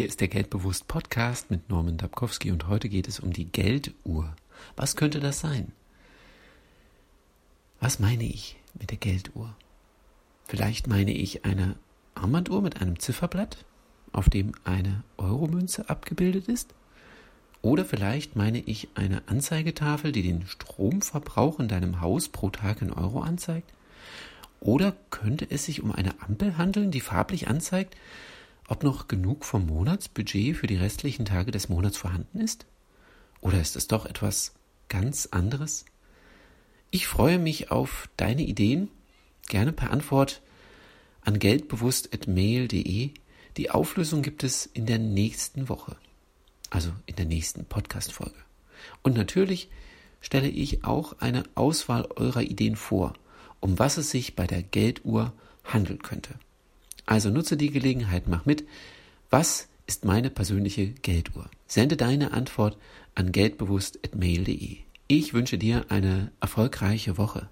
Hier ist der Geldbewusst Podcast mit Norman Dabkowski und heute geht es um die Gelduhr. Was könnte das sein? Was meine ich mit der Gelduhr? Vielleicht meine ich eine Armbanduhr mit einem Zifferblatt, auf dem eine Euromünze abgebildet ist? Oder vielleicht meine ich eine Anzeigetafel, die den Stromverbrauch in deinem Haus pro Tag in Euro anzeigt? Oder könnte es sich um eine Ampel handeln, die farblich anzeigt, ob noch genug vom Monatsbudget für die restlichen Tage des Monats vorhanden ist? Oder ist es doch etwas ganz anderes? Ich freue mich auf deine Ideen, gerne per Antwort an geldbewusst.mail.de. Die Auflösung gibt es in der nächsten Woche, also in der nächsten Podcast-Folge. Und natürlich stelle ich auch eine Auswahl eurer Ideen vor, um was es sich bei der Gelduhr handeln könnte. Also nutze die Gelegenheit, mach mit. Was ist meine persönliche Gelduhr? Sende deine Antwort an geldbewusst.mail.de. Ich wünsche dir eine erfolgreiche Woche.